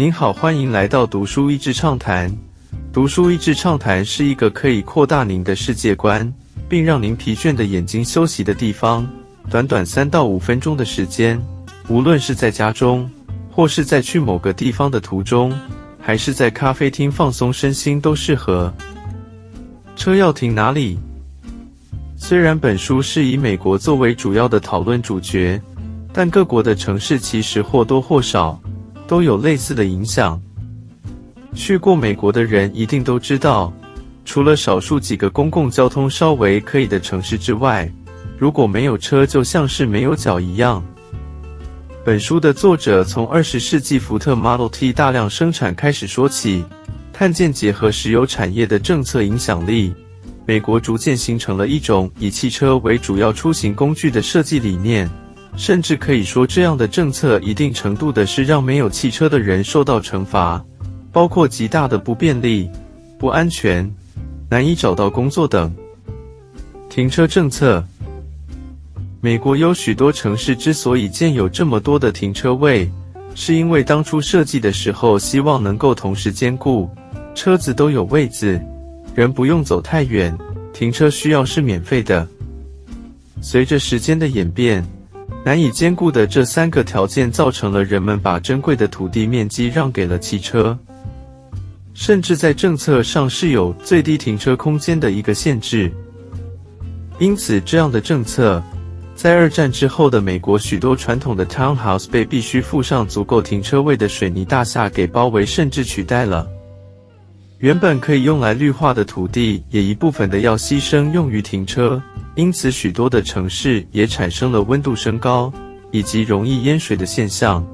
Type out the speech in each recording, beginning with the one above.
您好，欢迎来到读书益智畅谈。读书益智畅谈是一个可以扩大您的世界观，并让您疲倦的眼睛休息的地方。短短三到五分钟的时间，无论是在家中，或是在去某个地方的途中，还是在咖啡厅放松身心，都适合。车要停哪里？虽然本书是以美国作为主要的讨论主角，但各国的城市其实或多或少。都有类似的影响。去过美国的人一定都知道，除了少数几个公共交通稍微可以的城市之外，如果没有车，就像是没有脚一样。本书的作者从二十世纪福特 Model T 大量生产开始说起，碳见结合石油产业的政策影响力，美国逐渐形成了一种以汽车为主要出行工具的设计理念。甚至可以说，这样的政策一定程度的是让没有汽车的人受到惩罚，包括极大的不便利、不安全、难以找到工作等。停车政策，美国有许多城市之所以建有这么多的停车位，是因为当初设计的时候希望能够同时兼顾车子都有位子，人不用走太远，停车需要是免费的。随着时间的演变。难以兼顾的这三个条件，造成了人们把珍贵的土地面积让给了汽车，甚至在政策上是有最低停车空间的一个限制。因此，这样的政策在二战之后的美国，许多传统的 townhouse 被必须附上足够停车位的水泥大厦给包围，甚至取代了。原本可以用来绿化的土地，也一部分的要牺牲用于停车。因此，许多的城市也产生了温度升高以及容易淹水的现象。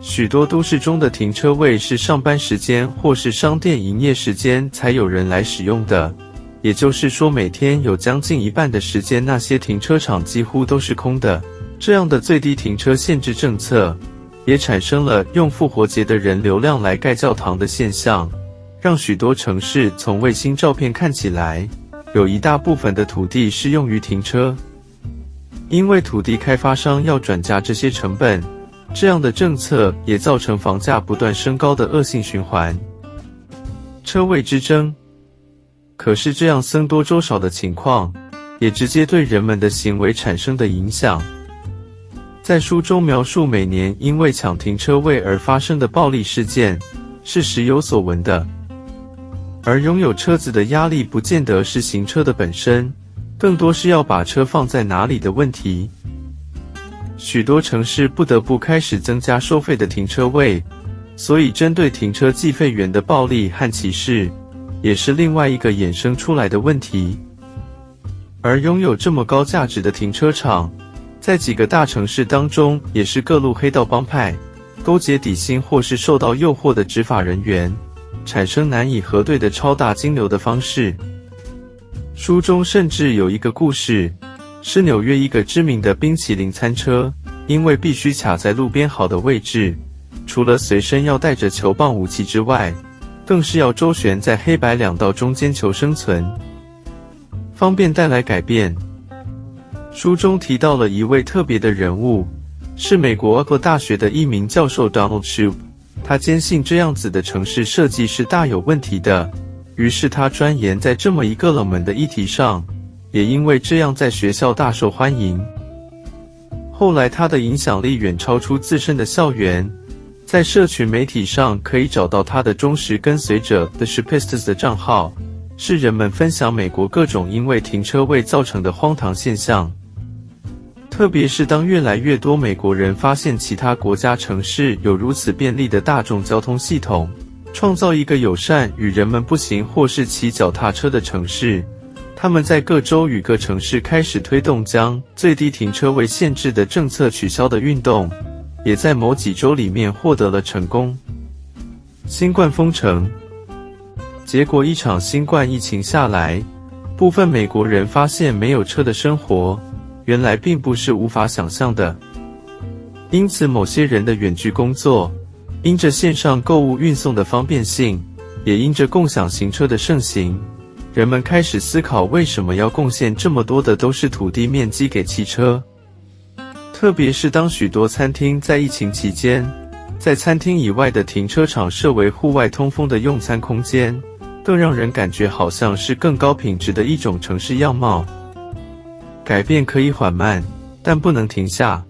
许多都市中的停车位是上班时间或是商店营业时间才有人来使用的，也就是说，每天有将近一半的时间，那些停车场几乎都是空的。这样的最低停车限制政策，也产生了用复活节的人流量来盖教堂的现象，让许多城市从卫星照片看起来。有一大部分的土地是用于停车，因为土地开发商要转嫁这些成本，这样的政策也造成房价不断升高的恶性循环。车位之争，可是这样僧多粥少的情况，也直接对人们的行为产生的影响。在书中描述每年因为抢停车位而发生的暴力事件，是时有所闻的。而拥有车子的压力，不见得是行车的本身，更多是要把车放在哪里的问题。许多城市不得不开始增加收费的停车位，所以针对停车计费员的暴力和歧视，也是另外一个衍生出来的问题。而拥有这么高价值的停车场，在几个大城市当中，也是各路黑道帮派勾结底薪或是受到诱惑的执法人员。产生难以核对的超大金流的方式。书中甚至有一个故事，是纽约一个知名的冰淇淋餐车，因为必须卡在路边好的位置，除了随身要带着球棒武器之外，更是要周旋在黑白两道中间求生存。方便带来改变。书中提到了一位特别的人物，是美国俄大学的一名教授 Donald Shoup。他坚信这样子的城市设计是大有问题的，于是他钻研在这么一个冷门的议题上，也因为这样在学校大受欢迎。后来他的影响力远超出自身的校园，在社群媒体上可以找到他的忠实跟随者 The Shipistas 的账号，是人们分享美国各种因为停车位造成的荒唐现象。特别是当越来越多美国人发现其他国家城市有如此便利的大众交通系统，创造一个友善与人们步行或是骑脚踏车的城市，他们在各州与各城市开始推动将最低停车位限制的政策取消的运动，也在某几州里面获得了成功。新冠封城，结果一场新冠疫情下来，部分美国人发现没有车的生活。原来并不是无法想象的，因此某些人的远距工作，因着线上购物运送的方便性，也因着共享行车的盛行，人们开始思考为什么要贡献这么多的都是土地面积给汽车。特别是当许多餐厅在疫情期间在餐厅以外的停车场设为户外通风的用餐空间，更让人感觉好像是更高品质的一种城市样貌。改变可以缓慢，但不能停下。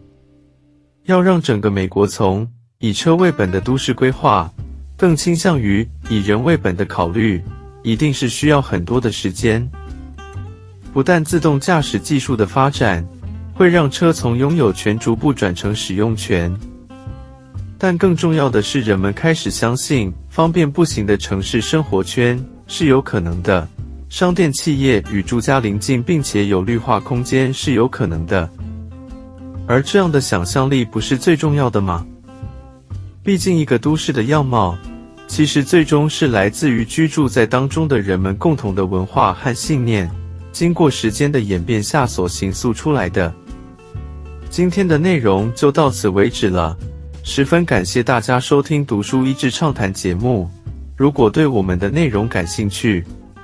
要让整个美国从以车为本的都市规划，更倾向于以人为本的考虑，一定是需要很多的时间。不但自动驾驶技术的发展会让车从拥有权逐步转成使用权，但更重要的是，人们开始相信方便步行的城市生活圈是有可能的，商店、企业与住家邻近，并且有绿化空间是有可能的。而这样的想象力不是最重要的吗？毕竟，一个都市的样貌，其实最终是来自于居住在当中的人们共同的文化和信念。经过时间的演变下所形塑出来的。今天的内容就到此为止了，十分感谢大家收听《读书一智畅谈》节目。如果对我们的内容感兴趣，